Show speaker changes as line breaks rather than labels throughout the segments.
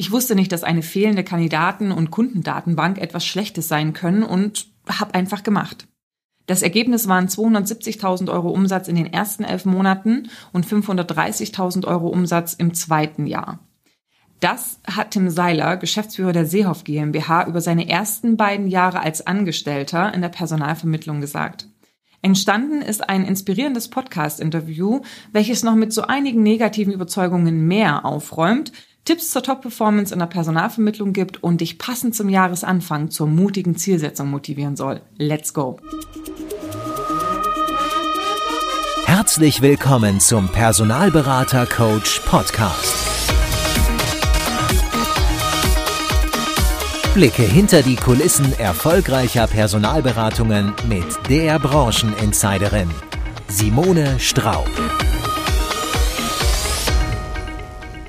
Ich wusste nicht, dass eine fehlende Kandidaten- und Kundendatenbank etwas Schlechtes sein können und habe einfach gemacht. Das Ergebnis waren 270.000 Euro Umsatz in den ersten elf Monaten und 530.000 Euro Umsatz im zweiten Jahr. Das hat Tim Seiler, Geschäftsführer der Seehoff GmbH, über seine ersten beiden Jahre als Angestellter in der Personalvermittlung gesagt. Entstanden ist ein inspirierendes Podcast-Interview, welches noch mit so einigen negativen Überzeugungen mehr aufräumt, Tipps zur Top-Performance in der Personalvermittlung gibt und dich passend zum Jahresanfang zur mutigen Zielsetzung motivieren soll. Let's go!
Herzlich willkommen zum Personalberater Coach Podcast. Blicke hinter die Kulissen erfolgreicher Personalberatungen mit der Brancheninsiderin Simone Straub.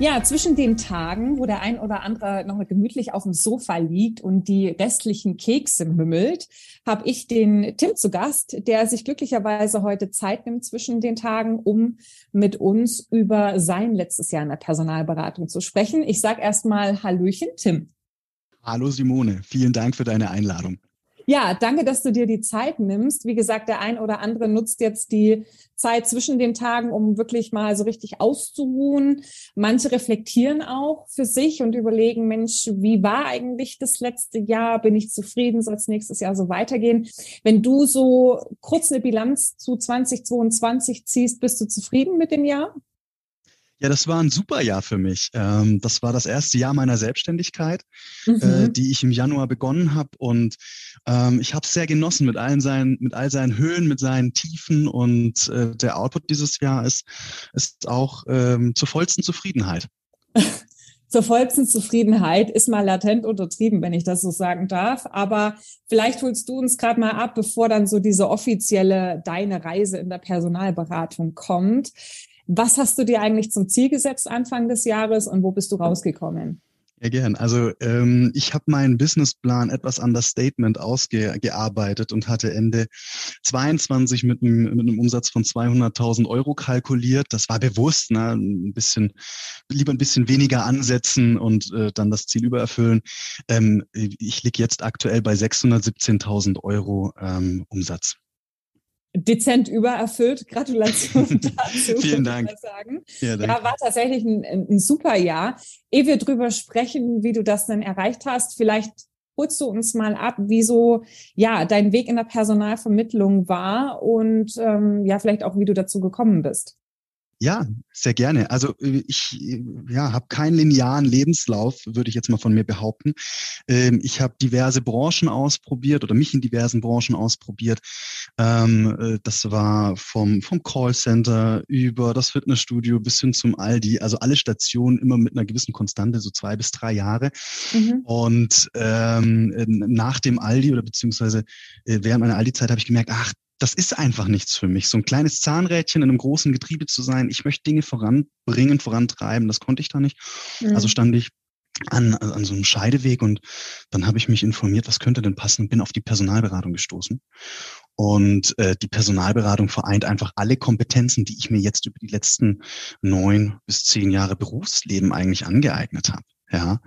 Ja, zwischen den Tagen, wo der ein oder andere noch gemütlich auf dem Sofa liegt und die restlichen Kekse mümmelt, habe ich den Tim zu Gast, der sich glücklicherweise heute Zeit nimmt zwischen den Tagen, um mit uns über sein letztes Jahr in der Personalberatung zu sprechen. Ich sage erstmal Hallöchen, Tim.
Hallo Simone, vielen Dank für deine Einladung.
Ja, danke, dass du dir die Zeit nimmst. Wie gesagt, der ein oder andere nutzt jetzt die Zeit zwischen den Tagen, um wirklich mal so richtig auszuruhen. Manche reflektieren auch für sich und überlegen, Mensch, wie war eigentlich das letzte Jahr? Bin ich zufrieden? Soll es nächstes Jahr so weitergehen? Wenn du so kurz eine Bilanz zu 2022 ziehst, bist du zufrieden mit dem Jahr?
Ja, das war ein super Jahr für mich. Ähm, das war das erste Jahr meiner Selbstständigkeit, äh, mhm. die ich im Januar begonnen habe. Und ähm, ich habe es sehr genossen mit allen seinen, mit all seinen Höhen, mit seinen Tiefen. Und äh, der Output dieses Jahr ist, ist auch ähm, zur vollsten Zufriedenheit.
zur vollsten Zufriedenheit ist mal latent untertrieben, wenn ich das so sagen darf. Aber vielleicht holst du uns gerade mal ab, bevor dann so diese offizielle deine Reise in der Personalberatung kommt. Was hast du dir eigentlich zum Ziel gesetzt Anfang des Jahres und wo bist du rausgekommen?
Ja, gern. Also ähm, ich habe meinen Businessplan etwas an das Statement ausgearbeitet und hatte Ende 22 mit einem, mit einem Umsatz von 200.000 Euro kalkuliert. Das war bewusst, ne? ein bisschen lieber ein bisschen weniger ansetzen und äh, dann das Ziel übererfüllen. Ähm, ich liege jetzt aktuell bei 617.000 Euro ähm, Umsatz
dezent übererfüllt. Gratulation dazu.
Vielen Dank.
Ja, ja, war tatsächlich ein, ein super Jahr. Ehe wir drüber sprechen, wie du das denn erreicht hast, vielleicht holst du uns mal ab, wieso ja dein Weg in der Personalvermittlung war und ähm, ja vielleicht auch, wie du dazu gekommen bist.
Ja, sehr gerne. Also äh, ich äh, ja, habe keinen linearen Lebenslauf, würde ich jetzt mal von mir behaupten. Ähm, ich habe diverse Branchen ausprobiert oder mich in diversen Branchen ausprobiert. Ähm, äh, das war vom, vom Callcenter über das Fitnessstudio bis hin zum Aldi. Also alle Stationen immer mit einer gewissen Konstante, so zwei bis drei Jahre. Mhm. Und ähm, nach dem Aldi oder beziehungsweise während meiner Aldi-Zeit habe ich gemerkt, ach, das ist einfach nichts für mich. So ein kleines Zahnrädchen in einem großen Getriebe zu sein. Ich möchte Dinge voranbringen, vorantreiben. Das konnte ich da nicht. Mhm. Also stand ich an, an so einem Scheideweg und dann habe ich mich informiert, was könnte denn passen, bin auf die Personalberatung gestoßen. Und äh, die Personalberatung vereint einfach alle Kompetenzen, die ich mir jetzt über die letzten neun bis zehn Jahre Berufsleben eigentlich angeeignet habe. Ja,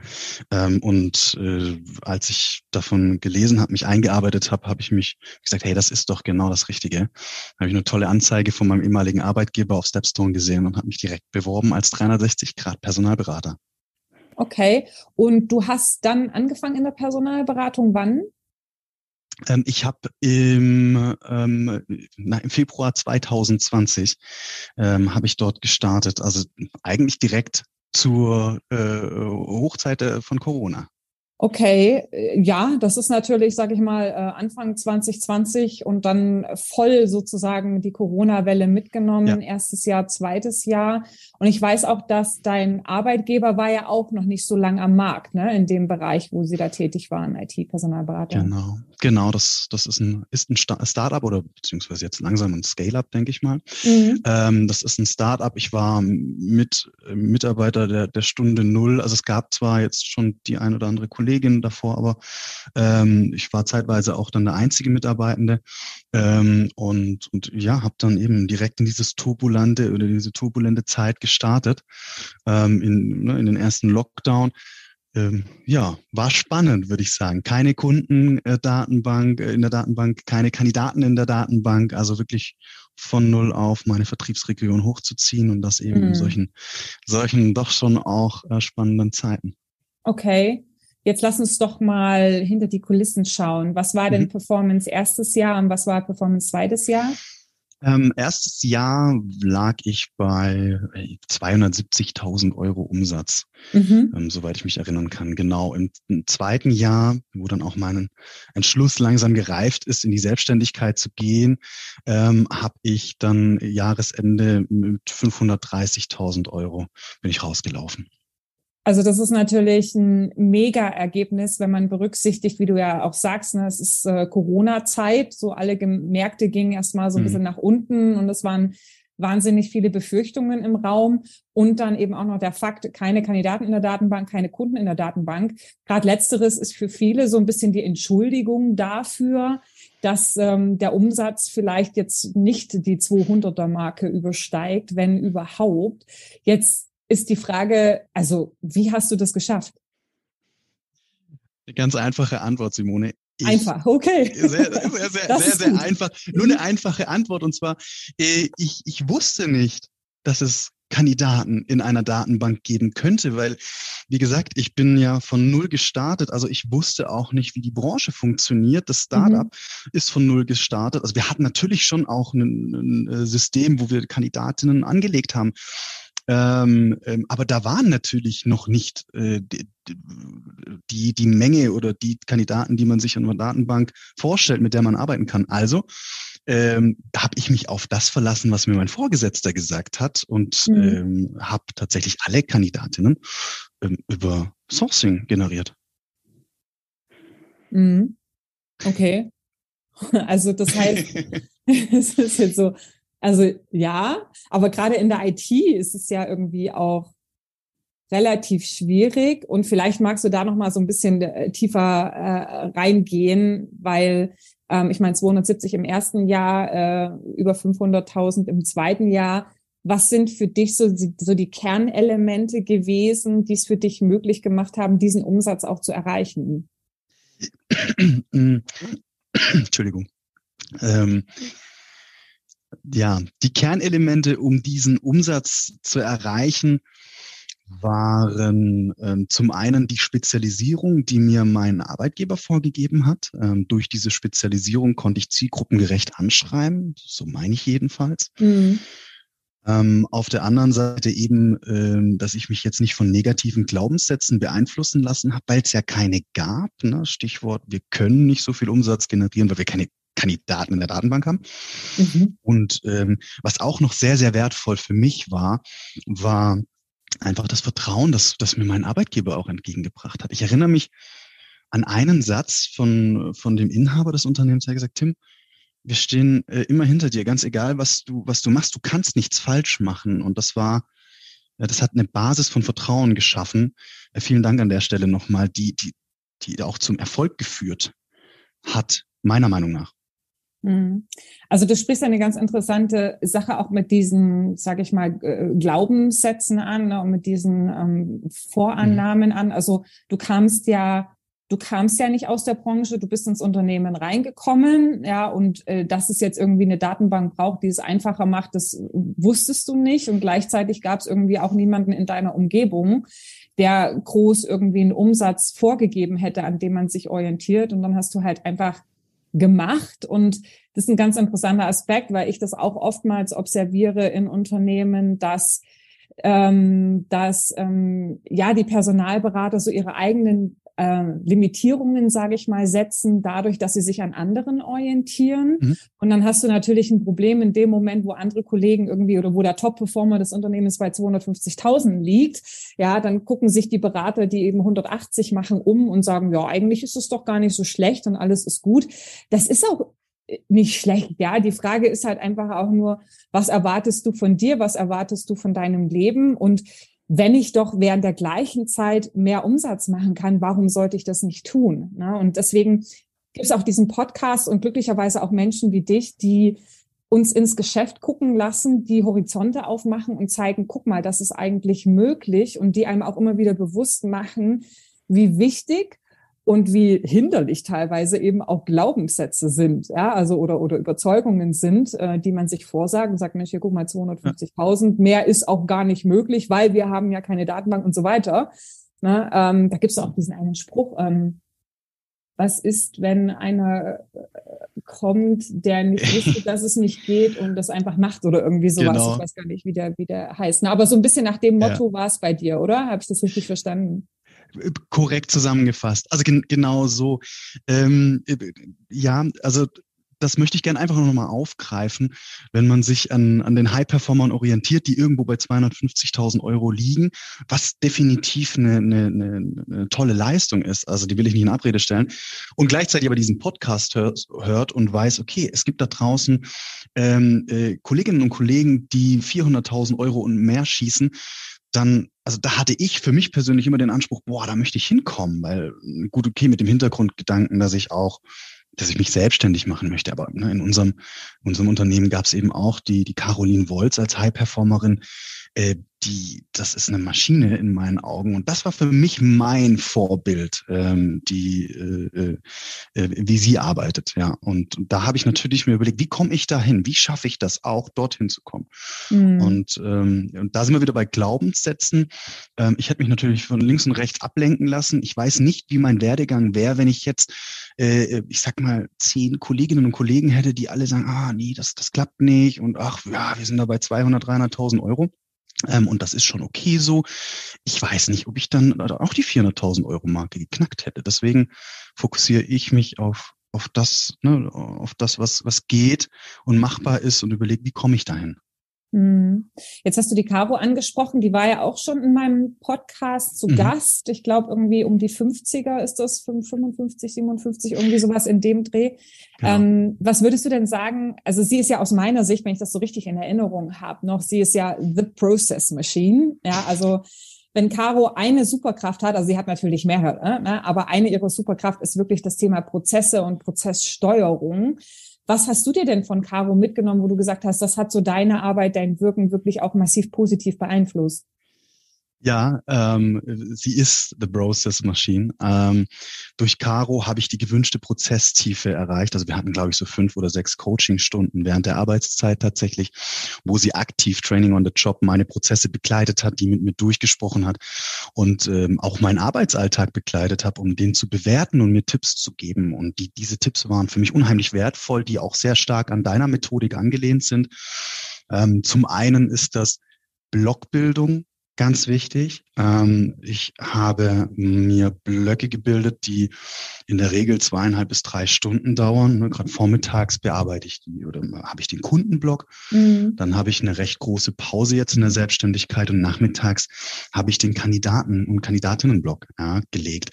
ähm, und äh, als ich davon gelesen habe, mich eingearbeitet habe, habe ich mich gesagt, hey, das ist doch genau das Richtige. Habe ich eine tolle Anzeige von meinem ehemaligen Arbeitgeber auf Stepstone gesehen und habe mich direkt beworben als 360 Grad Personalberater.
Okay, und du hast dann angefangen in der Personalberatung wann?
Ähm, ich habe im, ähm, na, im Februar 2020 ähm, habe ich dort gestartet, also eigentlich direkt zur äh, Hochzeit äh, von Corona.
Okay, äh, ja, das ist natürlich, sage ich mal, äh, Anfang 2020 und dann voll sozusagen die Corona-Welle mitgenommen, ja. erstes Jahr, zweites Jahr. Und ich weiß auch, dass dein Arbeitgeber war ja auch noch nicht so lang am Markt, ne, in dem Bereich, wo sie da tätig waren, IT-Personalberater.
Genau, genau, das, das ist ein, ist ein Startup oder beziehungsweise jetzt langsam ein Scale-up, denke ich mal. Mhm. Ähm, das ist ein Startup. Ich war mit Mitarbeiter der, der Stunde Null. Also es gab zwar jetzt schon die ein oder andere Kollegin, Kollegin davor, aber ähm, ich war zeitweise auch dann der einzige Mitarbeitende ähm, und, und ja, habe dann eben direkt in dieses turbulente oder diese turbulente Zeit gestartet, ähm, in, ne, in den ersten Lockdown ähm, ja, war spannend, würde ich sagen. Keine Kundendatenbank äh, in der Datenbank, keine Kandidaten in der Datenbank, also wirklich von null auf meine Vertriebsregion hochzuziehen und das eben mhm. in solchen, solchen doch schon auch äh, spannenden Zeiten.
Okay. Jetzt lass uns doch mal hinter die Kulissen schauen. Was war denn mhm. Performance erstes Jahr und was war Performance zweites Jahr?
Ähm, erstes Jahr lag ich bei 270.000 äh, Euro Umsatz, mhm. ähm, soweit ich mich erinnern kann. Genau. Im, Im, zweiten Jahr, wo dann auch mein Entschluss langsam gereift ist, in die Selbstständigkeit zu gehen, ähm, habe ich dann Jahresende mit 530.000 Euro bin ich rausgelaufen.
Also das ist natürlich ein Mega-Ergebnis, wenn man berücksichtigt, wie du ja auch sagst, ne, es ist äh, Corona-Zeit, so alle Märkte gingen erstmal so ein mhm. bisschen nach unten und es waren wahnsinnig viele Befürchtungen im Raum und dann eben auch noch der Fakt, keine Kandidaten in der Datenbank, keine Kunden in der Datenbank. Gerade letzteres ist für viele so ein bisschen die Entschuldigung dafür, dass ähm, der Umsatz vielleicht jetzt nicht die 200er Marke übersteigt, wenn überhaupt. Jetzt ist die Frage, also wie hast du das geschafft?
Eine ganz einfache Antwort, Simone.
Ich, einfach, okay.
Sehr, sehr, sehr, sehr, sehr, sehr einfach. Nur eine einfache Antwort und zwar, äh, ich, ich wusste nicht, dass es Kandidaten in einer Datenbank geben könnte, weil, wie gesagt, ich bin ja von null gestartet. Also ich wusste auch nicht, wie die Branche funktioniert. Das Startup mhm. ist von null gestartet. Also wir hatten natürlich schon auch ein, ein äh, System, wo wir Kandidatinnen angelegt haben. Ähm, ähm, aber da waren natürlich noch nicht äh, die, die Menge oder die Kandidaten, die man sich in einer Datenbank vorstellt, mit der man arbeiten kann. Also ähm, habe ich mich auf das verlassen, was mir mein Vorgesetzter gesagt hat und mhm. ähm, habe tatsächlich alle Kandidatinnen ähm, über Sourcing generiert.
Mhm. Okay. Also das heißt, es ist jetzt so, also ja, aber gerade in der IT ist es ja irgendwie auch relativ schwierig und vielleicht magst du da noch mal so ein bisschen äh, tiefer äh, reingehen, weil ähm, ich meine 270 im ersten Jahr, äh, über 500.000 im zweiten Jahr. Was sind für dich so, so die Kernelemente gewesen, die es für dich möglich gemacht haben, diesen Umsatz auch zu erreichen?
Entschuldigung. Ähm, ja, die Kernelemente, um diesen Umsatz zu erreichen, waren ähm, zum einen die Spezialisierung, die mir mein Arbeitgeber vorgegeben hat. Ähm, durch diese Spezialisierung konnte ich zielgruppengerecht anschreiben, so meine ich jedenfalls. Mhm. Ähm, auf der anderen Seite eben, ähm, dass ich mich jetzt nicht von negativen Glaubenssätzen beeinflussen lassen habe, weil es ja keine gab. Ne? Stichwort, wir können nicht so viel Umsatz generieren, weil wir keine Kandidaten in der Datenbank haben. Mhm. Und ähm, was auch noch sehr, sehr wertvoll für mich war, war einfach das Vertrauen, das, das mir mein Arbeitgeber auch entgegengebracht hat. Ich erinnere mich an einen Satz von, von dem Inhaber des Unternehmens, der hat gesagt, Tim, wir stehen äh, immer hinter dir, ganz egal, was du, was du machst, du kannst nichts falsch machen. Und das war, ja, das hat eine Basis von Vertrauen geschaffen. Äh, vielen Dank an der Stelle nochmal, die, die, die auch zum Erfolg geführt hat, meiner Meinung nach.
Mhm. Also du sprichst eine ganz interessante Sache auch mit diesen, sage ich mal, äh, Glaubenssätzen an ne, und mit diesen ähm, Vorannahmen mhm. an. Also du kamst ja, du kamst ja nicht aus der Branche, du bist ins Unternehmen reingekommen, ja, und äh, dass es jetzt irgendwie eine Datenbank braucht, die es einfacher macht, das wusstest du nicht. Und gleichzeitig gab es irgendwie auch niemanden in deiner Umgebung, der groß irgendwie einen Umsatz vorgegeben hätte, an dem man sich orientiert. Und dann hast du halt einfach gemacht. Und das ist ein ganz interessanter Aspekt, weil ich das auch oftmals observiere in Unternehmen, dass ähm, dass ähm, ja die Personalberater so ihre eigenen äh, Limitierungen, sage ich mal, setzen, dadurch, dass sie sich an anderen orientieren. Mhm. Und dann hast du natürlich ein Problem in dem Moment, wo andere Kollegen irgendwie oder wo der Top-Performer des Unternehmens bei 250.000 liegt. Ja, dann gucken sich die Berater, die eben 180 machen, um und sagen, ja, eigentlich ist es doch gar nicht so schlecht und alles ist gut. Das ist auch nicht schlecht. Ja, die Frage ist halt einfach auch nur, was erwartest du von dir? Was erwartest du von deinem Leben? Und wenn ich doch während der gleichen Zeit mehr Umsatz machen kann, warum sollte ich das nicht tun? Ne? Und deswegen gibt es auch diesen Podcast und glücklicherweise auch Menschen wie dich, die uns ins Geschäft gucken lassen, die Horizonte aufmachen und zeigen, guck mal, das ist eigentlich möglich und die einem auch immer wieder bewusst machen, wie wichtig und wie hinderlich teilweise eben auch Glaubenssätze sind, ja, also oder oder Überzeugungen sind, äh, die man sich vorsagt und sagt, Mensch, hier guck mal 250.000, mehr ist auch gar nicht möglich, weil wir haben ja keine Datenbank und so weiter. Ne? Ähm, da gibt es auch diesen einen Spruch, ähm, was ist, wenn einer äh, kommt, der nicht wusste, dass es nicht geht und das einfach macht oder irgendwie sowas. Genau. Ich weiß gar nicht, wie der, wie der heißt. Na, aber so ein bisschen nach dem Motto ja. war es bei dir, oder? Habe ich das richtig verstanden?
Korrekt zusammengefasst. Also gen genau so. Ähm, äh, ja, also das möchte ich gerne einfach noch mal aufgreifen, wenn man sich an, an den High-Performern orientiert, die irgendwo bei 250.000 Euro liegen, was definitiv eine, eine, eine, eine tolle Leistung ist. Also die will ich nicht in Abrede stellen. Und gleichzeitig aber diesen Podcast hört, hört und weiß, okay, es gibt da draußen ähm, äh, Kolleginnen und Kollegen, die 400.000 Euro und mehr schießen dann, also da hatte ich für mich persönlich immer den Anspruch, boah, da möchte ich hinkommen, weil gut, okay, mit dem Hintergrundgedanken, dass ich auch dass ich mich selbstständig machen möchte. Aber ne, in unserem, unserem Unternehmen gab es eben auch die, die Caroline Wolz als High-Performerin, äh, die, das ist eine Maschine in meinen Augen. Und das war für mich mein Vorbild, ähm, die, äh, äh, wie sie arbeitet. Ja, und, da habe ich natürlich mir überlegt, wie komme ich dahin? Wie schaffe ich das auch, dorthin zu kommen? Mhm. Und, ähm, und da sind wir wieder bei Glaubenssätzen. Ähm, ich hätte mich natürlich von links und rechts ablenken lassen. Ich weiß nicht, wie mein Werdegang wäre, wenn ich jetzt, äh, ich sag mal, zehn Kolleginnen und Kollegen hätte, die alle sagen, ah, nee, das, das klappt nicht und ach, ja, wir sind da bei 200, 300.000 Euro. Ähm, und das ist schon okay so. Ich weiß nicht, ob ich dann auch die 400.000 Euro Marke geknackt hätte. Deswegen fokussiere ich mich auf, auf das, ne, auf das, was, was geht und machbar ist und überlege, wie komme ich dahin.
Mhm. Jetzt hast du die Caro angesprochen, die war ja auch schon in meinem Podcast zu mhm. Gast. Ich glaube, irgendwie um die 50er ist das, 55, 57, irgendwie sowas in dem Dreh. Genau. Ähm, was würdest du denn sagen? Also sie ist ja aus meiner Sicht, wenn ich das so richtig in Erinnerung habe, noch, sie ist ja the process machine. Ja, also wenn Caro eine Superkraft hat, also sie hat natürlich mehrere, ne, aber eine ihrer Superkraft ist wirklich das Thema Prozesse und Prozesssteuerung. Was hast du dir denn von Caro mitgenommen, wo du gesagt hast, das hat so deine Arbeit, dein Wirken wirklich auch massiv positiv beeinflusst?
Ja, ähm, sie ist the Process Machine. Ähm, durch Caro habe ich die gewünschte Prozesstiefe erreicht. Also wir hatten, glaube ich, so fünf oder sechs Coachingstunden während der Arbeitszeit tatsächlich, wo sie aktiv Training on the Job meine Prozesse begleitet hat, die mit mir durchgesprochen hat und ähm, auch meinen Arbeitsalltag begleitet habe, um den zu bewerten und mir Tipps zu geben. Und die, diese Tipps waren für mich unheimlich wertvoll, die auch sehr stark an deiner Methodik angelehnt sind. Ähm, zum einen ist das Blockbildung, ganz wichtig. Ähm, ich habe mir Blöcke gebildet, die in der Regel zweieinhalb bis drei Stunden dauern. Ne, Gerade vormittags bearbeite ich die oder habe ich den Kundenblock. Mhm. Dann habe ich eine recht große Pause jetzt in der Selbstständigkeit und nachmittags habe ich den Kandidaten- und Kandidatinnenblock ja, gelegt.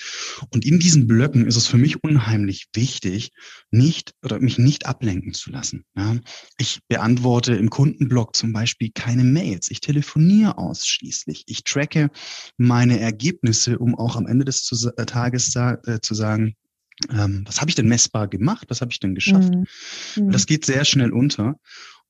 Und in diesen Blöcken ist es für mich unheimlich wichtig, nicht oder mich nicht ablenken zu lassen. Ja. Ich beantworte im Kundenblock zum Beispiel keine Mails. Ich telefoniere ausschließlich. Ich tracke meine Ergebnisse, um auch am Ende des äh, Tages äh, zu sagen, ähm, was habe ich denn messbar gemacht, was habe ich denn geschafft. Mhm. mhm. Das geht sehr schnell unter.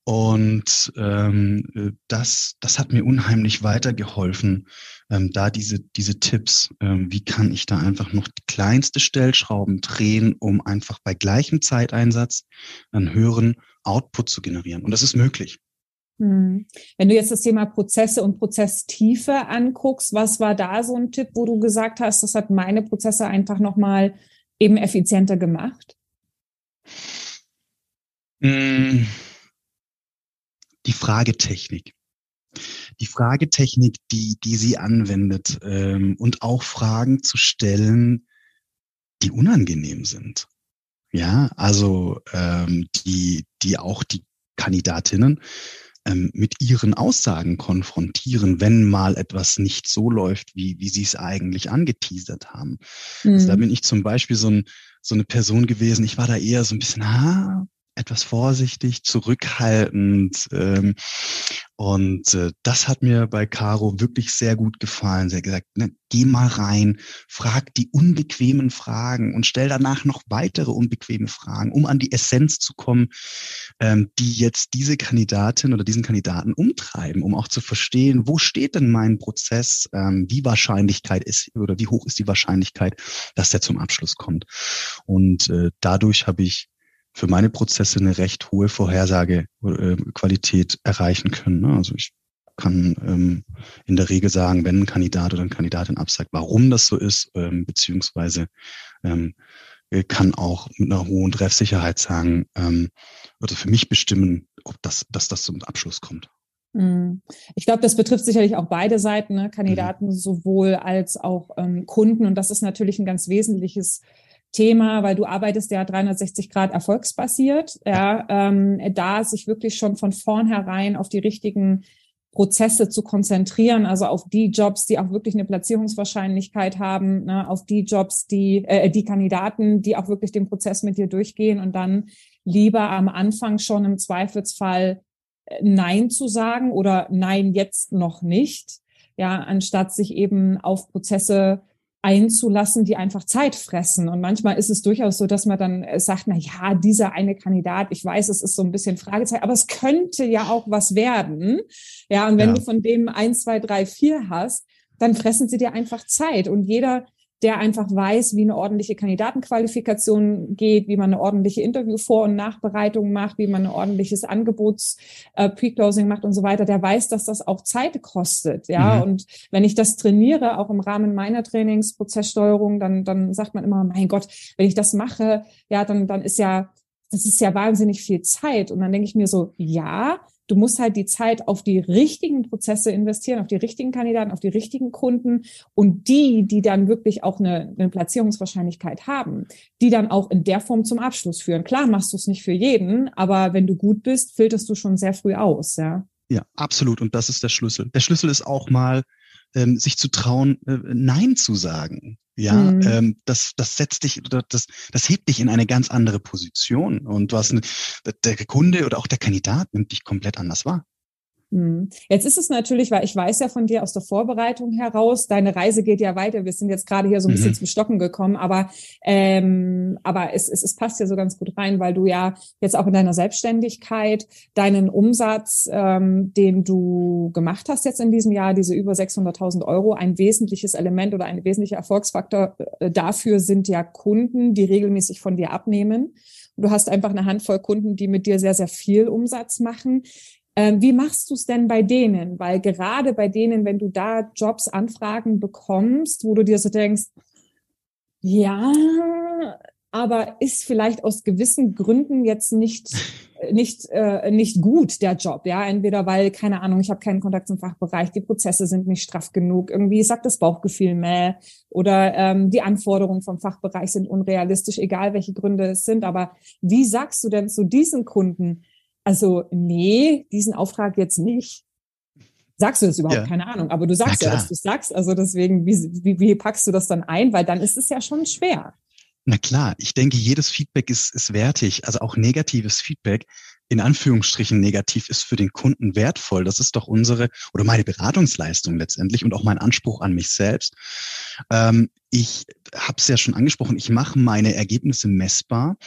Und ähm, äh, das, das hat mir unheimlich weitergeholfen, ähm, da diese, diese Tipps, ähm, wie kann ich da einfach noch die kleinste Stellschrauben drehen, um einfach bei gleichem Zeiteinsatz einen höheren Output zu generieren. Und das ist möglich.
Hm. Wenn du jetzt das Thema Prozesse und Prozesstiefe anguckst, was war da so ein Tipp, wo du gesagt hast, das hat meine Prozesse einfach nochmal eben effizienter gemacht?
Hm. Die Fragetechnik. Die Fragetechnik, die, die sie anwendet ähm, und auch Fragen zu stellen, die unangenehm sind. Ja, also ähm, die, die auch die Kandidatinnen ähm, mit ihren Aussagen konfrontieren, wenn mal etwas nicht so läuft, wie, wie sie es eigentlich angeteasert haben. Mhm. Also da mhm. bin ich zum Beispiel so, ein, so eine Person gewesen, ich war da eher so ein bisschen, ah, etwas vorsichtig, zurückhaltend. Ähm, Und äh, das hat mir bei Caro wirklich sehr gut gefallen. Sie hat gesagt, ne, geh mal rein, frag die unbequemen Fragen und stell danach noch weitere unbequeme Fragen, um an die Essenz zu kommen, ähm, die jetzt diese Kandidatin oder diesen Kandidaten umtreiben, um auch zu verstehen, wo steht denn mein Prozess, ähm, wie Wahrscheinlichkeit ist oder wie hoch ist die Wahrscheinlichkeit, dass der zum Abschluss kommt. Und äh, dadurch habe ich für meine Prozesse eine recht hohe Vorhersagequalität erreichen können. Ne? Also ich kann ähm, in der Regel sagen, wenn ein Kandidat oder eine Kandidatin absagt, warum das so ist, ähm, beziehungsweise ähm, kann auch mit einer hohen Treffsicherheit sagen, ähm, oder für mich bestimmen, ob das, dass das zum Abschluss kommt.
Hm. Ich glaube, das betrifft sicherlich auch beide Seiten, ne? Kandidaten mhm. sowohl als auch ähm, Kunden. Und das ist natürlich ein ganz wesentliches Thema, weil du arbeitest ja 360 Grad erfolgsbasiert, ja, ähm, da sich wirklich schon von vornherein auf die richtigen Prozesse zu konzentrieren, also auf die Jobs, die auch wirklich eine Platzierungswahrscheinlichkeit haben, ne, auf die Jobs, die äh, die Kandidaten, die auch wirklich den Prozess mit dir durchgehen und dann lieber am Anfang schon im Zweifelsfall äh, Nein zu sagen oder Nein jetzt noch nicht, ja, anstatt sich eben auf Prozesse einzulassen, die einfach Zeit fressen. Und manchmal ist es durchaus so, dass man dann äh, sagt, na ja, dieser eine Kandidat, ich weiß, es ist so ein bisschen Fragezeichen, aber es könnte ja auch was werden. Ja, und wenn ja. du von dem eins, zwei, drei, vier hast, dann fressen sie dir einfach Zeit. Und jeder der einfach weiß, wie eine ordentliche Kandidatenqualifikation geht, wie man eine ordentliche Interview-Vor- und Nachbereitung macht, wie man ein ordentliches Angebots-Pre-Closing äh, macht und so weiter, der weiß, dass das auch Zeit kostet. Ja, mhm. und wenn ich das trainiere, auch im Rahmen meiner Trainingsprozesssteuerung, dann, dann sagt man immer, mein Gott, wenn ich das mache, ja, dann, dann ist ja, das ist ja wahnsinnig viel Zeit. Und dann denke ich mir so, ja, Du musst halt die Zeit auf die richtigen Prozesse investieren, auf die richtigen Kandidaten, auf die richtigen Kunden und die, die dann wirklich auch eine, eine Platzierungswahrscheinlichkeit haben, die dann auch in der Form zum Abschluss führen. Klar machst du es nicht für jeden, aber wenn du gut bist, filterst du schon sehr früh aus, ja.
Ja, absolut. Und das ist der Schlüssel. Der Schlüssel ist auch mal, ähm, sich zu trauen, äh, Nein zu sagen. Ja, mhm. ähm, das, das setzt dich, das, das hebt dich in eine ganz andere Position. Und du hast eine, der Kunde oder auch der Kandidat nimmt dich komplett anders wahr.
Hm. Jetzt ist es natürlich, weil ich weiß ja von dir aus der Vorbereitung heraus, deine Reise geht ja weiter. Wir sind jetzt gerade hier so ein bisschen mhm. zum Stocken gekommen, aber ähm, aber es, es, es passt ja so ganz gut rein, weil du ja jetzt auch in deiner Selbstständigkeit deinen Umsatz, ähm, den du gemacht hast jetzt in diesem Jahr, diese über 600.000 Euro, ein wesentliches Element oder ein wesentlicher Erfolgsfaktor äh, dafür sind ja Kunden, die regelmäßig von dir abnehmen. Du hast einfach eine Handvoll Kunden, die mit dir sehr, sehr viel Umsatz machen. Ähm, wie machst du es denn bei denen? Weil gerade bei denen, wenn du da Jobs, Anfragen bekommst, wo du dir so denkst, ja, aber ist vielleicht aus gewissen Gründen jetzt nicht nicht äh, nicht gut der Job, ja, entweder weil keine Ahnung, ich habe keinen Kontakt zum Fachbereich, die Prozesse sind nicht straff genug, irgendwie sagt das Bauchgefühl mehr oder ähm, die Anforderungen vom Fachbereich sind unrealistisch, egal welche Gründe es sind. Aber wie sagst du denn zu diesen Kunden, also, nee, diesen Auftrag jetzt nicht. Sagst du das überhaupt? Ja. Keine Ahnung. Aber du sagst ja, dass du sagst. Also deswegen, wie, wie, wie packst du das dann ein? Weil dann ist es ja schon schwer.
Na klar, ich denke, jedes Feedback ist, ist wertig. Also auch negatives Feedback, in Anführungsstrichen negativ, ist für den Kunden wertvoll. Das ist doch unsere oder meine Beratungsleistung letztendlich und auch mein Anspruch an mich selbst. Ähm, ich habe es ja schon angesprochen, ich mache meine Ergebnisse messbar.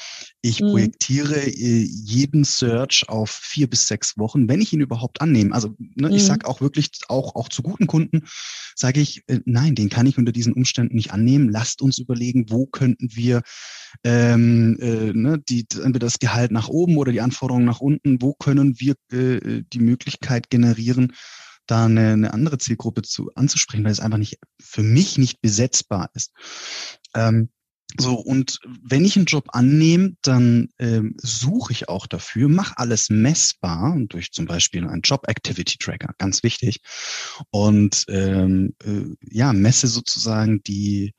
Ich mhm. projektiere äh, jeden Search auf vier bis sechs Wochen, wenn ich ihn überhaupt annehme. Also ne, mhm. ich sage auch wirklich, auch, auch zu guten Kunden, sage ich, äh, nein, den kann ich unter diesen Umständen nicht annehmen. Lasst uns überlegen, wo könnten wir ähm, äh, ne, die, entweder das Gehalt nach oben oder die Anforderungen nach unten, wo können wir äh, die Möglichkeit generieren, da eine, eine andere Zielgruppe zu anzusprechen, weil es einfach nicht für mich nicht besetzbar ist. Ähm, so, und wenn ich einen Job annehme, dann ähm, suche ich auch dafür, mache alles messbar durch zum Beispiel einen Job Activity Tracker, ganz wichtig. Und ähm, äh, ja, messe sozusagen die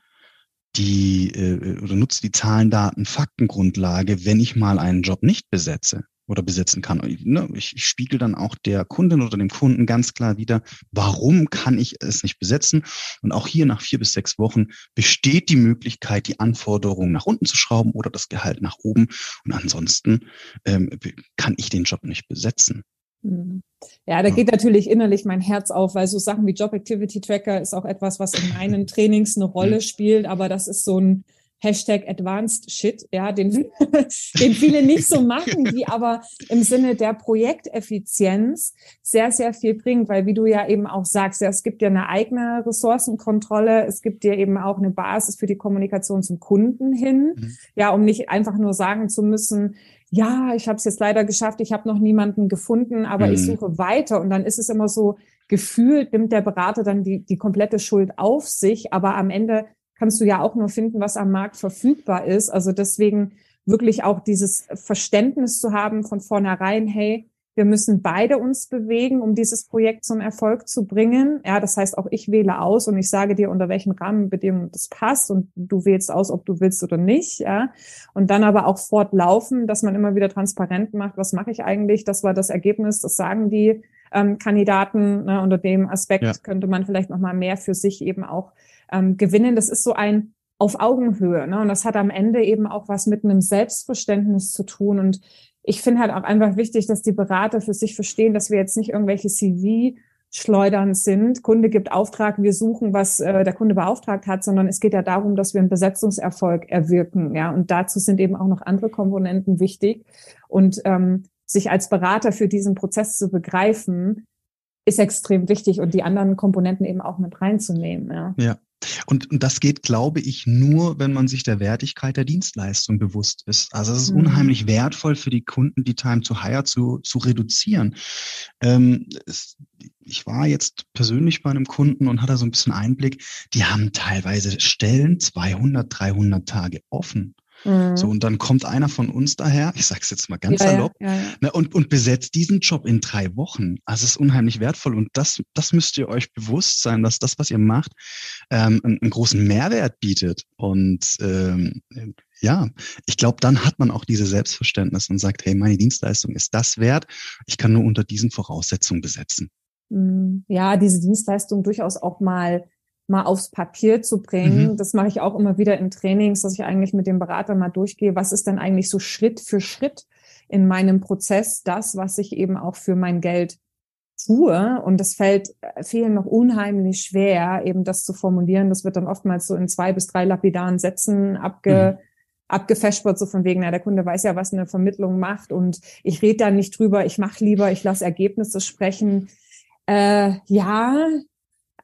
die äh, oder nutze die Zahlen, Daten, Faktengrundlage, wenn ich mal einen Job nicht besetze oder besetzen kann. Ne, ich, ich spiegel dann auch der Kundin oder dem Kunden ganz klar wieder, warum kann ich es nicht besetzen? Und auch hier nach vier bis sechs Wochen besteht die Möglichkeit, die Anforderungen nach unten zu schrauben oder das Gehalt nach oben. Und ansonsten ähm, kann ich den Job nicht besetzen.
Hm. Ja, da geht natürlich innerlich mein Herz auf, weil so Sachen wie Job Activity Tracker ist auch etwas, was in meinen Trainings eine Rolle spielt, aber das ist so ein Hashtag Advanced Shit, ja, den, den viele nicht so machen, die aber im Sinne der Projekteffizienz sehr, sehr viel bringt, weil wie du ja eben auch sagst, ja, es gibt ja eine eigene Ressourcenkontrolle, es gibt dir eben auch eine Basis für die Kommunikation zum Kunden hin, mhm. ja, um nicht einfach nur sagen zu müssen, ja, ich habe es jetzt leider geschafft, ich habe noch niemanden gefunden, aber mhm. ich suche weiter. Und dann ist es immer so, gefühlt nimmt der Berater dann die, die komplette Schuld auf sich, aber am Ende kannst du ja auch nur finden, was am Markt verfügbar ist. Also deswegen wirklich auch dieses Verständnis zu haben von vornherein, hey, wir müssen beide uns bewegen, um dieses Projekt zum Erfolg zu bringen. Ja, das heißt, auch ich wähle aus und ich sage dir, unter welchen Rahmenbedingungen das passt und du wählst aus, ob du willst oder nicht. Ja, und dann aber auch fortlaufen, dass man immer wieder transparent macht, was mache ich eigentlich? Das war das Ergebnis, das sagen die ähm, Kandidaten. Ne, unter dem Aspekt ja. könnte man vielleicht noch mal mehr für sich eben auch ähm, gewinnen. Das ist so ein auf Augenhöhe. Ne? Und das hat am Ende eben auch was mit einem Selbstverständnis zu tun. Und ich finde halt auch einfach wichtig, dass die Berater für sich verstehen, dass wir jetzt nicht irgendwelche CV schleudern sind. Kunde gibt Auftrag, wir suchen, was äh, der Kunde beauftragt hat, sondern es geht ja darum, dass wir einen Besetzungserfolg erwirken. Ja, und dazu sind eben auch noch andere Komponenten wichtig. Und ähm, sich als Berater für diesen Prozess zu begreifen, ist extrem wichtig und die anderen Komponenten eben auch mit reinzunehmen. Ja.
ja. Und, und das geht, glaube ich, nur, wenn man sich der Wertigkeit der Dienstleistung bewusst ist. Also es ist mhm. unheimlich wertvoll für die Kunden, die Time to Hire zu, zu reduzieren. Ähm, es, ich war jetzt persönlich bei einem Kunden und hatte so ein bisschen Einblick. Die haben teilweise Stellen 200, 300 Tage offen. Mhm. So, und dann kommt einer von uns daher, ich sage es jetzt mal ganz ja, salopp, ja, ne, und, und besetzt diesen Job in drei Wochen. Also es ist unheimlich wertvoll und das, das müsst ihr euch bewusst sein, dass das, was ihr macht, ähm, einen, einen großen Mehrwert bietet. Und ähm, ja, ich glaube, dann hat man auch diese Selbstverständnis und sagt, hey, meine Dienstleistung ist das wert. Ich kann nur unter diesen Voraussetzungen besetzen.
Mhm. Ja, diese Dienstleistung durchaus auch mal mal aufs Papier zu bringen. Mhm. Das mache ich auch immer wieder in Trainings, dass ich eigentlich mit dem Berater mal durchgehe, was ist denn eigentlich so Schritt für Schritt in meinem Prozess das, was ich eben auch für mein Geld tue. Und das fällt äh, vielen noch unheimlich schwer, eben das zu formulieren. Das wird dann oftmals so in zwei bis drei lapidaren Sätzen abge, mhm. abgefespert, so von wegen, na, der Kunde weiß ja, was eine Vermittlung macht und ich rede da nicht drüber, ich mache lieber, ich lasse Ergebnisse sprechen. Äh, ja,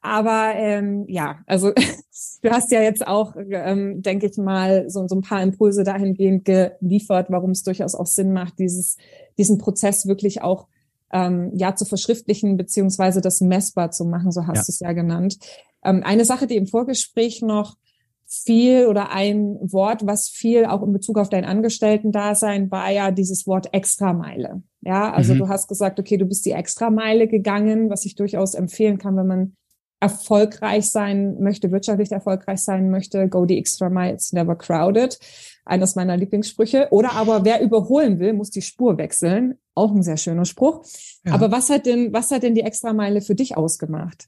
aber ähm, ja, also du hast ja jetzt auch, ähm, denke ich mal, so, so ein paar Impulse dahingehend geliefert, warum es durchaus auch Sinn macht, dieses, diesen Prozess wirklich auch ähm, ja zu verschriftlichen beziehungsweise das messbar zu machen, so hast ja. du es ja genannt. Ähm, eine Sache, die im Vorgespräch noch viel oder ein Wort, was viel auch in Bezug auf dein Angestellten-Dasein war ja dieses Wort Extrameile. Ja, also mhm. du hast gesagt, okay, du bist die Extrameile gegangen, was ich durchaus empfehlen kann, wenn man erfolgreich sein möchte, wirtschaftlich erfolgreich sein möchte, go the extra mile, it's never crowded. Eines meiner Lieblingssprüche. Oder aber wer überholen will, muss die Spur wechseln. Auch ein sehr schöner Spruch. Ja. Aber was hat denn, was hat denn die Extrameile für dich ausgemacht?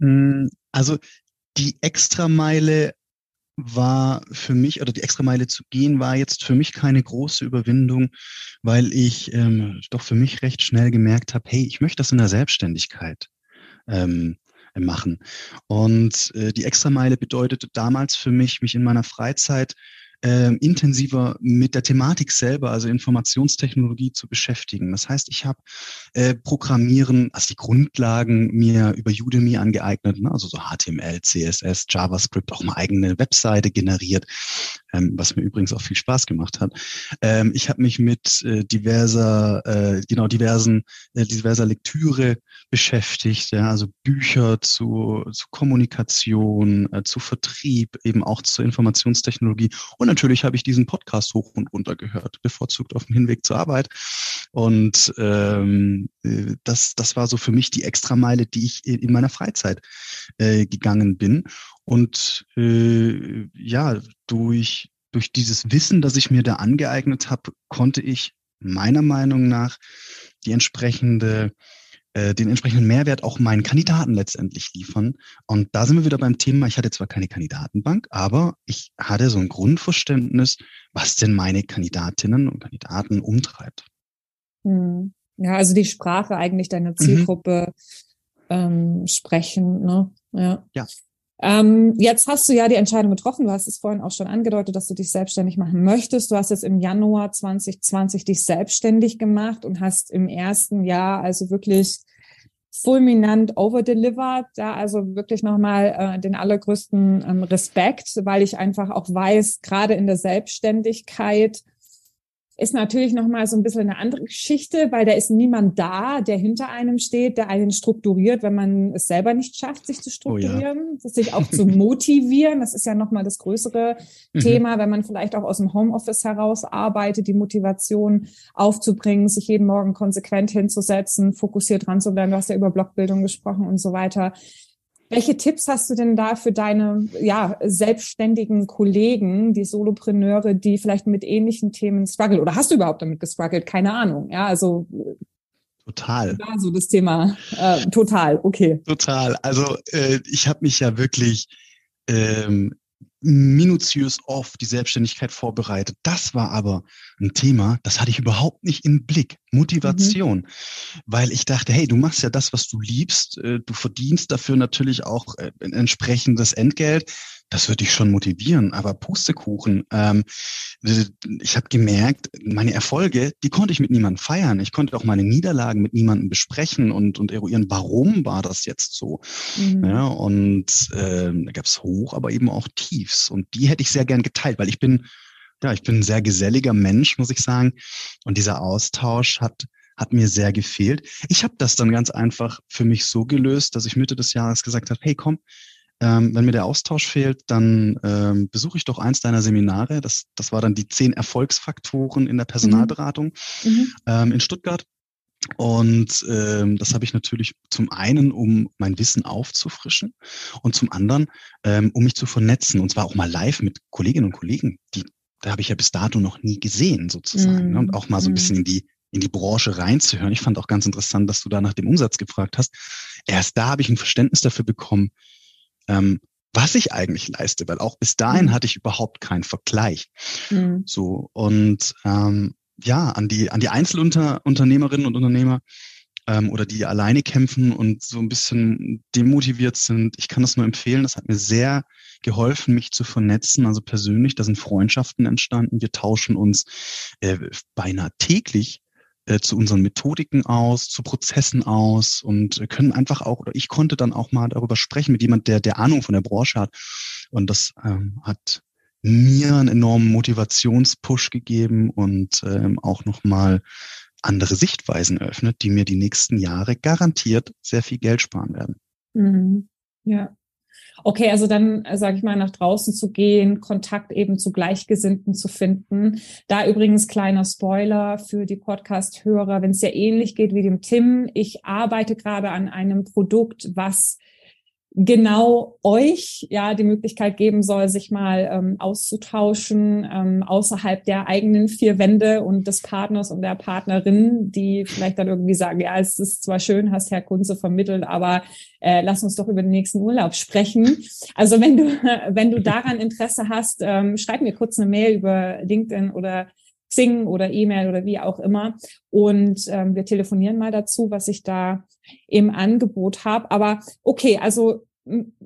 Hm, also die Extrameile war für mich, oder die Extrameile zu gehen, war jetzt für mich keine große Überwindung, weil ich ähm, doch für mich recht schnell gemerkt habe, hey, ich möchte das in der Selbstständigkeit. Ähm, machen. Und äh, die Extrameile bedeutete damals für mich, mich in meiner Freizeit äh, intensiver mit der Thematik selber, also Informationstechnologie zu beschäftigen. Das heißt, ich habe äh, Programmieren, also die Grundlagen mir über Udemy angeeignet, ne? also so HTML, CSS, JavaScript, auch mal eigene Webseite generiert, ähm, was mir übrigens auch viel Spaß gemacht hat. Ähm, ich habe mich mit äh, diverser, äh, genau diversen, äh, diverser Lektüre beschäftigt, ja, also Bücher zu, zu Kommunikation, äh, zu Vertrieb, eben auch zur Informationstechnologie und natürlich habe ich diesen Podcast hoch und runter gehört, bevorzugt auf dem Hinweg zur Arbeit. Und ähm, äh, das, das war so für mich die Extrameile, die ich in meiner Freizeit äh, gegangen bin. Und äh, ja, durch, durch dieses Wissen, das ich mir da angeeignet habe, konnte ich meiner Meinung nach die entsprechende äh, den entsprechenden Mehrwert auch meinen Kandidaten letztendlich liefern. Und da sind wir wieder beim Thema, ich hatte zwar keine Kandidatenbank, aber ich hatte so ein Grundverständnis, was denn meine Kandidatinnen und Kandidaten umtreibt.
Hm. Ja, also die Sprache eigentlich deiner mhm. Zielgruppe mhm. ähm, sprechen. Ne? Ja.
ja.
Ähm, jetzt hast du ja die Entscheidung getroffen. Du hast es vorhin auch schon angedeutet, dass du dich selbstständig machen möchtest. Du hast jetzt im Januar 2020 dich selbstständig gemacht und hast im ersten Jahr also wirklich fulminant overdelivered. Da also wirklich nochmal äh, den allergrößten ähm, Respekt, weil ich einfach auch weiß, gerade in der Selbstständigkeit ist natürlich noch mal so ein bisschen eine andere Geschichte, weil da ist niemand da, der hinter einem steht, der einen strukturiert, wenn man es selber nicht schafft, sich zu strukturieren, oh ja. sich auch zu motivieren. Das ist ja noch mal das größere mhm. Thema, wenn man vielleicht auch aus dem Homeoffice heraus arbeitet, die Motivation aufzubringen, sich jeden Morgen konsequent hinzusetzen, fokussiert dran zu bleiben. Du hast ja über Blockbildung gesprochen und so weiter. Welche Tipps hast du denn da für deine ja, selbstständigen Kollegen, die Solopreneure, die vielleicht mit ähnlichen Themen strugglen? Oder hast du überhaupt damit gestruggelt? Keine Ahnung. Ja, also
Total.
War so das Thema. Äh, total, okay.
Total. Also äh, ich habe mich ja wirklich ähm, minutiös auf die Selbstständigkeit vorbereitet. Das war aber ein Thema, das hatte ich überhaupt nicht im Blick. Motivation. Mhm. Weil ich dachte, hey, du machst ja das, was du liebst. Äh, du verdienst dafür natürlich auch äh, ein entsprechendes Entgelt das würde ich schon motivieren. Aber Pustekuchen, ähm, ich habe gemerkt, meine Erfolge, die konnte ich mit niemandem feiern. Ich konnte auch meine Niederlagen mit niemandem besprechen und, und eruieren, warum war das jetzt so. Mhm. Ja, und äh, da gab es Hoch, aber eben auch Tiefs. Und die hätte ich sehr gern geteilt, weil ich bin, ja, ich bin ein sehr geselliger Mensch, muss ich sagen. Und dieser Austausch hat hat mir sehr gefehlt. Ich habe das dann ganz einfach für mich so gelöst, dass ich Mitte des Jahres gesagt habe, hey komm, ähm, wenn mir der Austausch fehlt, dann ähm, besuche ich doch eins deiner Seminare. Das, das war dann die zehn Erfolgsfaktoren in der Personalberatung mhm. ähm, in Stuttgart. Und ähm, das habe ich natürlich zum einen, um mein Wissen aufzufrischen und zum anderen, ähm, um mich zu vernetzen und zwar auch mal live mit Kolleginnen und Kollegen, die da habe ich ja bis dato noch nie gesehen sozusagen ne? und auch mal so ein mhm. bisschen in die in die Branche reinzuhören. Ich fand auch ganz interessant, dass du da nach dem Umsatz gefragt hast. Erst da habe ich ein Verständnis dafür bekommen, ähm, was ich eigentlich leiste, weil auch bis dahin mhm. hatte ich überhaupt keinen Vergleich. Mhm. So und ähm, ja, an die an die Einzelunternehmerinnen und Unternehmer ähm, oder die alleine kämpfen und so ein bisschen demotiviert sind. Ich kann das nur empfehlen. Das hat mir sehr geholfen, mich zu vernetzen. Also persönlich, da sind Freundschaften entstanden. Wir tauschen uns äh, beinahe täglich äh, zu unseren Methodiken aus, zu Prozessen aus und können einfach auch, oder ich konnte dann auch mal darüber sprechen mit jemand, der, der Ahnung von der Branche hat. Und das ähm, hat mir einen enormen Motivationspush gegeben und ähm, auch nochmal andere Sichtweisen eröffnet, die mir die nächsten Jahre garantiert sehr viel Geld sparen werden.
Mhm. Ja, Okay, also dann äh, sage ich mal nach draußen zu gehen, Kontakt eben zu Gleichgesinnten zu finden. Da übrigens kleiner Spoiler für die Podcast-Hörer, wenn es ja ähnlich geht wie dem Tim. Ich arbeite gerade an einem Produkt, was genau euch ja die Möglichkeit geben soll, sich mal ähm, auszutauschen ähm, außerhalb der eigenen vier Wände und des Partners und der Partnerin, die vielleicht dann irgendwie sagen, ja, es ist zwar schön, hast Herr Kunze vermittelt, aber äh, lass uns doch über den nächsten Urlaub sprechen. Also wenn du wenn du daran Interesse hast, ähm, schreib mir kurz eine Mail über LinkedIn oder Xing oder E-Mail oder wie auch immer. Und ähm, wir telefonieren mal dazu, was ich da im Angebot habe. Aber okay, also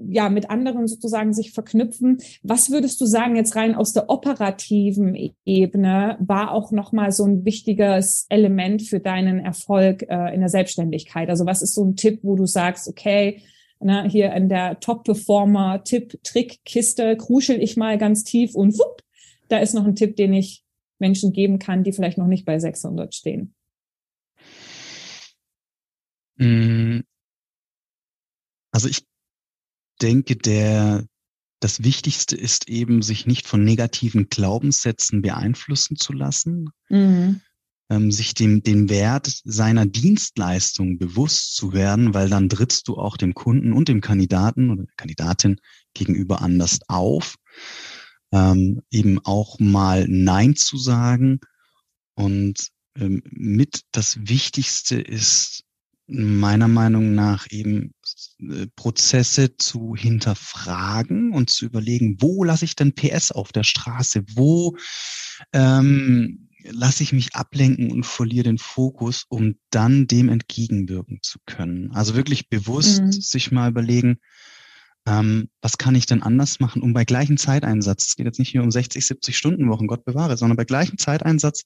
ja, mit anderen sozusagen sich verknüpfen. Was würdest du sagen jetzt rein aus der operativen Ebene war auch nochmal so ein wichtiges Element für deinen Erfolg äh, in der Selbstständigkeit? Also was ist so ein Tipp, wo du sagst, okay, na, ne, hier in der Top-Performer-Tipp-Trick-Kiste kruschel ich mal ganz tief und wupp, da ist noch ein Tipp, den ich Menschen geben kann, die vielleicht noch nicht bei 600 stehen?
Mm. Also ich denke, der, das Wichtigste ist eben, sich nicht von negativen Glaubenssätzen beeinflussen zu lassen, mhm. ähm, sich dem, dem Wert seiner Dienstleistung bewusst zu werden, weil dann trittst du auch dem Kunden und dem Kandidaten oder Kandidatin gegenüber anders auf ähm, eben auch mal Nein zu sagen. Und ähm, mit das Wichtigste ist meiner Meinung nach eben äh, Prozesse zu hinterfragen und zu überlegen, wo lasse ich denn PS auf der Straße? Wo ähm, lasse ich mich ablenken und verliere den Fokus, um dann dem entgegenwirken zu können. Also wirklich bewusst mhm. sich mal überlegen, ähm, was kann ich denn anders machen, um bei gleichem Zeiteinsatz, es geht jetzt nicht hier um 60, 70 Stunden Wochen, Gott bewahre, sondern bei gleichem Zeiteinsatz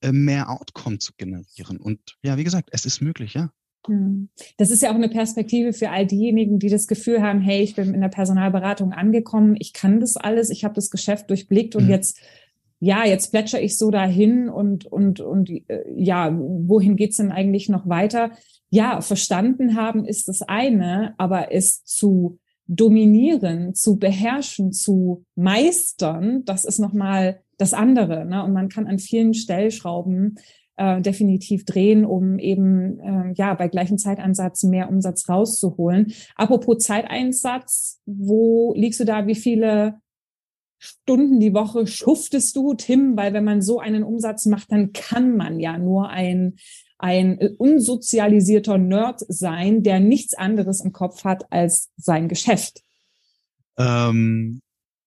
äh, mehr Outcome zu generieren. Und ja, wie gesagt, es ist möglich, ja.
Hm. Das ist ja auch eine Perspektive für all diejenigen, die das Gefühl haben, hey, ich bin in der Personalberatung angekommen, ich kann das alles, ich habe das Geschäft durchblickt und mhm. jetzt ja, jetzt plätscher ich so dahin und und und äh, ja, wohin geht's denn eigentlich noch weiter? Ja, verstanden haben ist das eine, aber es zu dominieren, zu beherrschen, zu meistern, das ist nochmal das andere. Ne? Und man kann an vielen Stellschrauben äh, definitiv drehen, um eben äh, ja bei gleichem Zeitansatz mehr Umsatz rauszuholen. Apropos Zeiteinsatz, wo liegst du da? Wie viele Stunden die Woche schuftest du, Tim? Weil wenn man so einen Umsatz macht, dann kann man ja nur ein ein unsozialisierter Nerd sein, der nichts anderes im Kopf hat als sein Geschäft.
Ähm,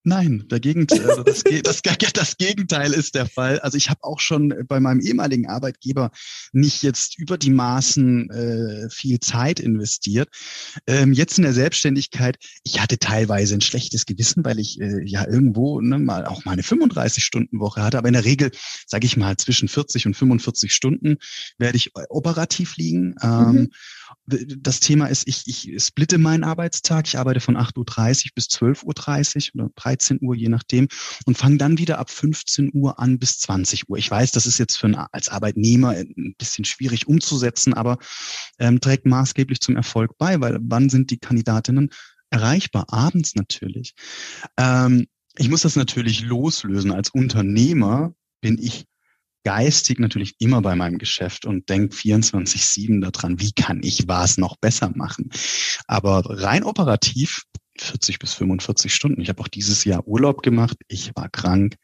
Nein, der Gegenteil, also das, das, das, Gegenteil ist der Fall. Also ich habe auch schon bei meinem ehemaligen Arbeitgeber nicht jetzt über die Maßen äh, viel Zeit investiert. Ähm, jetzt in der Selbstständigkeit, ich hatte teilweise ein schlechtes Gewissen, weil ich äh, ja irgendwo ne, mal auch mal eine 35-Stunden-Woche hatte. Aber in der Regel, sage ich mal, zwischen 40 und 45 Stunden werde ich operativ liegen. Ähm, mhm das Thema ist, ich, ich splitte meinen Arbeitstag. Ich arbeite von 8.30 Uhr bis 12.30 Uhr oder 13 Uhr, je nachdem, und fange dann wieder ab 15 Uhr an bis 20 Uhr. Ich weiß, das ist jetzt für einen, als Arbeitnehmer ein bisschen schwierig umzusetzen, aber ähm, trägt maßgeblich zum Erfolg bei, weil wann sind die Kandidatinnen erreichbar? Abends natürlich. Ähm, ich muss das natürlich loslösen. Als Unternehmer bin ich geistig natürlich immer bei meinem Geschäft und denke 24-7 daran, wie kann ich was noch besser machen. Aber rein operativ 40 bis 45 Stunden. Ich habe auch dieses Jahr Urlaub gemacht. Ich war krank.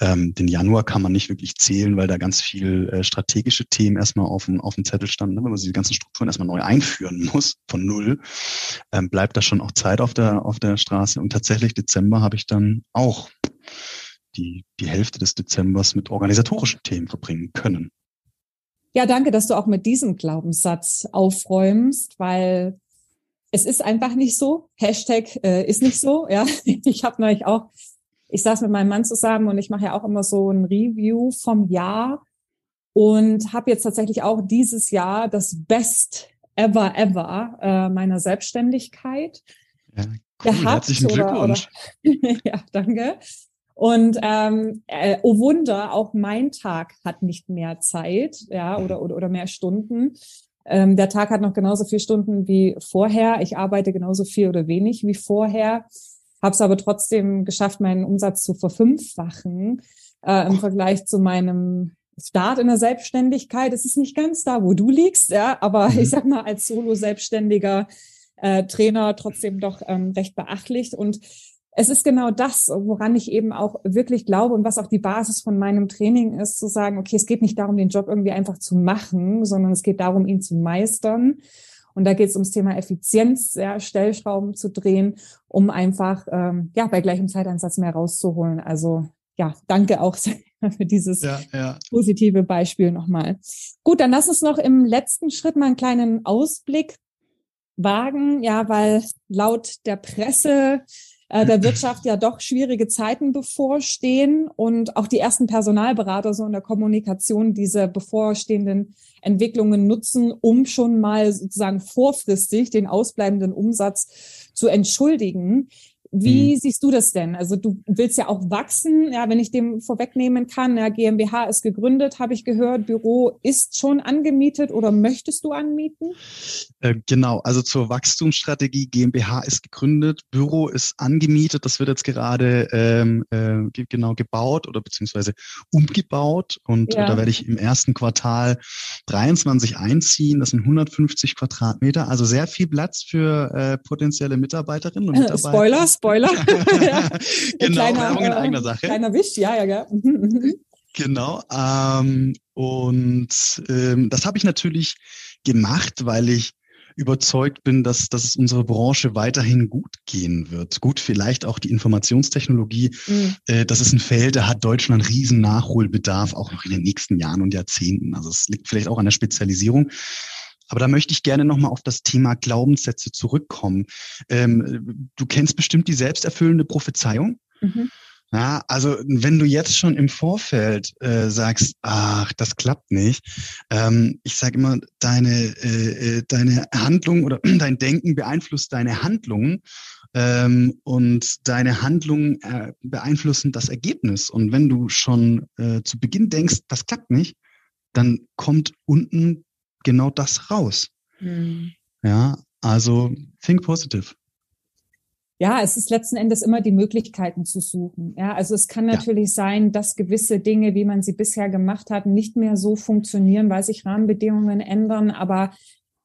Ähm, den Januar kann man nicht wirklich zählen, weil da ganz viel äh, strategische Themen erstmal auf dem, auf dem Zettel standen. Ne? Wenn man die ganzen Strukturen erstmal neu einführen muss, von null, ähm, bleibt da schon auch Zeit auf der, auf der Straße. Und tatsächlich Dezember habe ich dann auch die, die Hälfte des Dezembers mit organisatorischen Themen verbringen können.
Ja, danke, dass du auch mit diesem Glaubenssatz aufräumst, weil es ist einfach nicht so. Hashtag äh, ist nicht so. Ja, ich habe neulich auch, ich saß mit meinem Mann zusammen und ich mache ja auch immer so ein Review vom Jahr und habe jetzt tatsächlich auch dieses Jahr das Best ever ever äh, meiner Selbstständigkeit
ja, cool. gehabt. Herzlichen Glückwunsch.
Oder, oder ja, danke. Und ähm, äh, oh Wunder, auch mein Tag hat nicht mehr Zeit, ja, oder, oder, oder mehr Stunden. Ähm, der Tag hat noch genauso viele Stunden wie vorher. Ich arbeite genauso viel oder wenig wie vorher, habe es aber trotzdem geschafft, meinen Umsatz zu verfünffachen äh, im Vergleich zu meinem Start in der Selbstständigkeit. Es ist nicht ganz da, wo du liegst, ja, aber mhm. ich sag mal als Solo-Selbstständiger äh, Trainer trotzdem doch ähm, recht beachtlich und es ist genau das, woran ich eben auch wirklich glaube und was auch die Basis von meinem Training ist, zu sagen, okay, es geht nicht darum, den Job irgendwie einfach zu machen, sondern es geht darum, ihn zu meistern. Und da geht es ums Thema Effizienz, ja, Stellschrauben zu drehen, um einfach ähm, ja bei gleichem Zeitansatz mehr rauszuholen. Also ja, danke auch für dieses ja, ja. positive Beispiel nochmal. Gut, dann lass uns noch im letzten Schritt mal einen kleinen Ausblick wagen, ja, weil laut der Presse der Wirtschaft ja doch schwierige Zeiten bevorstehen und auch die ersten Personalberater so in der Kommunikation diese bevorstehenden Entwicklungen nutzen, um schon mal sozusagen vorfristig den ausbleibenden Umsatz zu entschuldigen. Wie mhm. siehst du das denn? Also du willst ja auch wachsen, ja, wenn ich dem vorwegnehmen kann. Ja, GmbH ist gegründet, habe ich gehört. Büro ist schon angemietet oder möchtest du anmieten?
Äh, genau, also zur Wachstumsstrategie GmbH ist gegründet, Büro ist angemietet. Das wird jetzt gerade ähm, äh, genau gebaut oder beziehungsweise umgebaut und ja. da werde ich im ersten Quartal 23 einziehen. Das sind 150 Quadratmeter, also sehr viel Platz für äh, potenzielle Mitarbeiterinnen und Mitarbeiter.
Spoiler, Spoiler.
ja. Genau, kleiner, Werbung in eigener Sache.
Kleiner Wisch, ja, ja, ja. Mhm, mhm, mhm.
Genau. Ähm, und ähm, das habe ich natürlich gemacht, weil ich überzeugt bin, dass, dass es unsere Branche weiterhin gut gehen wird. Gut, vielleicht auch die Informationstechnologie. Mhm. Äh, das ist ein Feld, da hat Deutschland riesen Nachholbedarf, auch noch in den nächsten Jahren und Jahrzehnten. Also es liegt vielleicht auch an der Spezialisierung. Aber da möchte ich gerne nochmal auf das Thema Glaubenssätze zurückkommen. Ähm, du kennst bestimmt die selbsterfüllende Prophezeiung. Mhm. Ja, also wenn du jetzt schon im Vorfeld äh, sagst, ach, das klappt nicht, ähm, ich sage immer, deine, äh, äh deine Handlung oder dein Denken beeinflusst deine Handlungen ähm, und deine Handlungen äh, beeinflussen das Ergebnis. Und wenn du schon äh, zu Beginn denkst, das klappt nicht, dann kommt unten genau das raus. Mhm. Ja, also think positive.
Ja, es ist letzten Endes immer die Möglichkeiten zu suchen. Ja, also es kann natürlich ja. sein, dass gewisse Dinge, wie man sie bisher gemacht hat, nicht mehr so funktionieren, weil sich Rahmenbedingungen ändern. Aber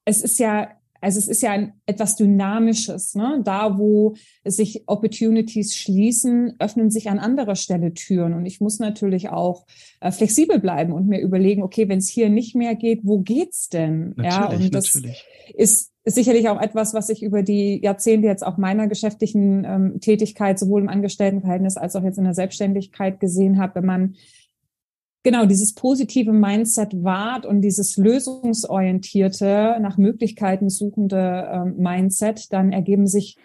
es ist ja also es ist ja ein, etwas Dynamisches. Ne? Da, wo sich Opportunities schließen, öffnen sich an anderer Stelle Türen. Und ich muss natürlich auch äh, flexibel bleiben und mir überlegen, okay, wenn es hier nicht mehr geht, wo geht's denn?
Natürlich,
ja, und
das natürlich.
ist sicherlich auch etwas, was ich über die Jahrzehnte jetzt auch meiner geschäftlichen ähm, Tätigkeit sowohl im Angestelltenverhältnis als auch jetzt in der Selbstständigkeit gesehen habe, wenn man genau dieses positive Mindset wahrt und dieses lösungsorientierte, nach Möglichkeiten suchende ähm, Mindset, dann ergeben sich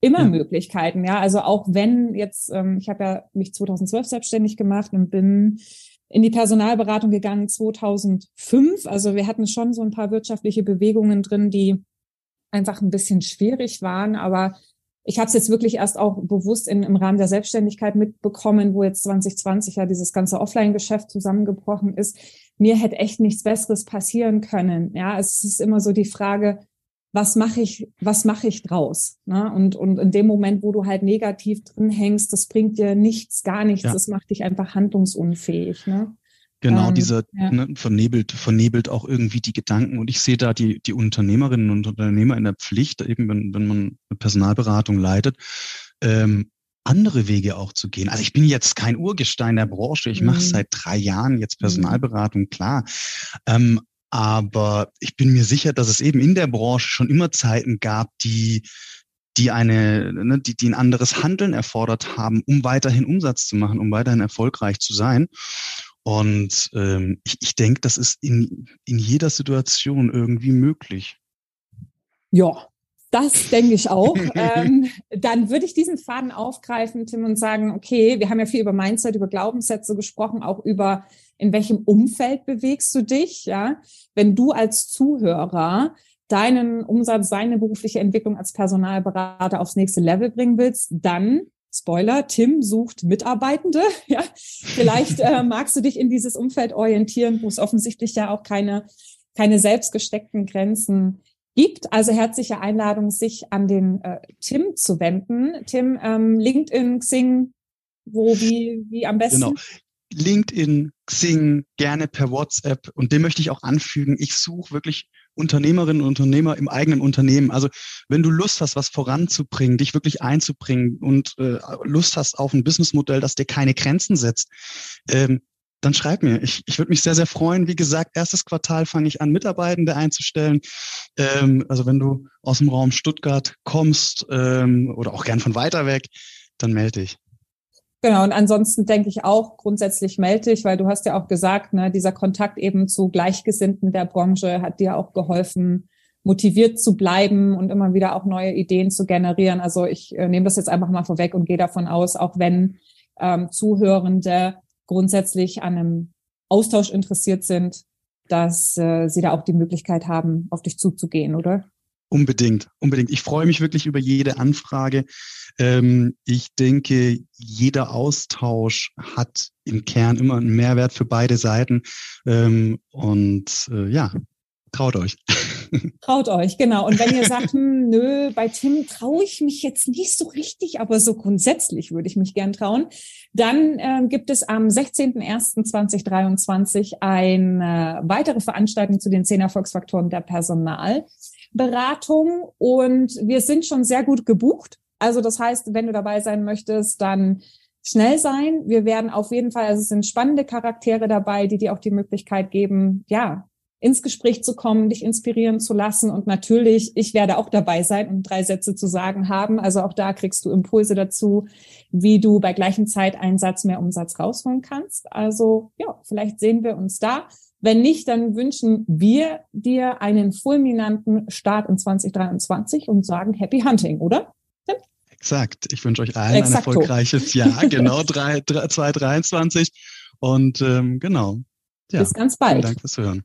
immer ja. Möglichkeiten. Ja, also auch wenn jetzt, ähm, ich habe ja mich 2012 selbstständig gemacht und bin in die Personalberatung gegangen 2005. Also wir hatten schon so ein paar wirtschaftliche Bewegungen drin, die einfach ein bisschen schwierig waren, aber ich habe es jetzt wirklich erst auch bewusst in, im Rahmen der Selbstständigkeit mitbekommen, wo jetzt 2020 ja dieses ganze Offline-Geschäft zusammengebrochen ist. Mir hätte echt nichts Besseres passieren können. Ja, es ist immer so die Frage, was mache ich, was mache ich draus? Ne? Und, und in dem Moment, wo du halt negativ drin hängst, das bringt dir nichts, gar nichts. Ja. Das macht dich einfach handlungsunfähig. Ne?
Genau, ähm, dieser ja. ne, vernebelt, vernebelt auch irgendwie die Gedanken. Und ich sehe da die, die Unternehmerinnen und Unternehmer in der Pflicht, eben wenn, wenn man eine Personalberatung leitet, ähm, andere Wege auch zu gehen. Also ich bin jetzt kein Urgestein der Branche. Ich mhm. mache seit drei Jahren jetzt mhm. Personalberatung, klar. Ähm, aber ich bin mir sicher, dass es eben in der Branche schon immer Zeiten gab, die die eine, ne, die, die ein anderes Handeln erfordert haben, um weiterhin Umsatz zu machen, um weiterhin erfolgreich zu sein. Und ähm, ich, ich denke, das ist in, in jeder Situation irgendwie möglich.
Ja, das denke ich auch. ähm, dann würde ich diesen Faden aufgreifen, Tim, und sagen, okay, wir haben ja viel über Mindset, über Glaubenssätze gesprochen, auch über in welchem Umfeld bewegst du dich, ja? Wenn du als Zuhörer deinen Umsatz, deine berufliche Entwicklung als Personalberater aufs nächste Level bringen willst, dann Spoiler, Tim sucht Mitarbeitende. Ja, vielleicht äh, magst du dich in dieses Umfeld orientieren, wo es offensichtlich ja auch keine, keine selbstgesteckten Grenzen gibt. Also herzliche Einladung, sich an den äh, Tim zu wenden. Tim, ähm, LinkedIn, Xing, wo, wie, wie am besten?
Genau. LinkedIn, Xing, gerne per WhatsApp. Und dem möchte ich auch anfügen. Ich suche wirklich Unternehmerinnen und Unternehmer im eigenen Unternehmen. Also wenn du Lust hast, was voranzubringen, dich wirklich einzubringen und äh, Lust hast auf ein Businessmodell, das dir keine Grenzen setzt, ähm, dann schreib mir. Ich, ich würde mich sehr, sehr freuen. Wie gesagt, erstes Quartal fange ich an, Mitarbeitende einzustellen. Ähm, also wenn du aus dem Raum Stuttgart kommst ähm, oder auch gern von weiter weg, dann melde dich.
Genau, und ansonsten denke ich auch grundsätzlich melde dich, weil du hast ja auch gesagt, ne, dieser Kontakt eben zu Gleichgesinnten der Branche hat dir auch geholfen, motiviert zu bleiben und immer wieder auch neue Ideen zu generieren. Also ich äh, nehme das jetzt einfach mal vorweg und gehe davon aus, auch wenn ähm, Zuhörende grundsätzlich an einem Austausch interessiert sind, dass äh, sie da auch die Möglichkeit haben, auf dich zuzugehen, oder?
Unbedingt, unbedingt. Ich freue mich wirklich über jede Anfrage. Ähm, ich denke, jeder Austausch hat im Kern immer einen Mehrwert für beide Seiten. Ähm, und äh, ja, traut euch.
Traut euch, genau. Und wenn ihr sagt, hm, nö, bei Tim traue ich mich jetzt nicht so richtig, aber so grundsätzlich würde ich mich gern trauen, dann äh, gibt es am 16.01.2023 eine weitere Veranstaltung zu den zehn Erfolgsfaktoren der Personal. Beratung und wir sind schon sehr gut gebucht. Also das heißt, wenn du dabei sein möchtest, dann schnell sein. Wir werden auf jeden Fall, also es sind spannende Charaktere dabei, die dir auch die Möglichkeit geben, ja, ins Gespräch zu kommen, dich inspirieren zu lassen. Und natürlich, ich werde auch dabei sein und drei Sätze zu sagen haben. Also auch da kriegst du Impulse dazu, wie du bei gleichem Zeiteinsatz mehr Umsatz rausholen kannst. Also ja, vielleicht sehen wir uns da. Wenn nicht, dann wünschen wir dir einen fulminanten Start in 2023 und sagen Happy Hunting, oder?
Exakt. Ich wünsche euch allen Exakto. ein erfolgreiches Jahr, genau 2023. Und ähm, genau.
Ja, Bis ganz bald.
Vielen Dank fürs Hören.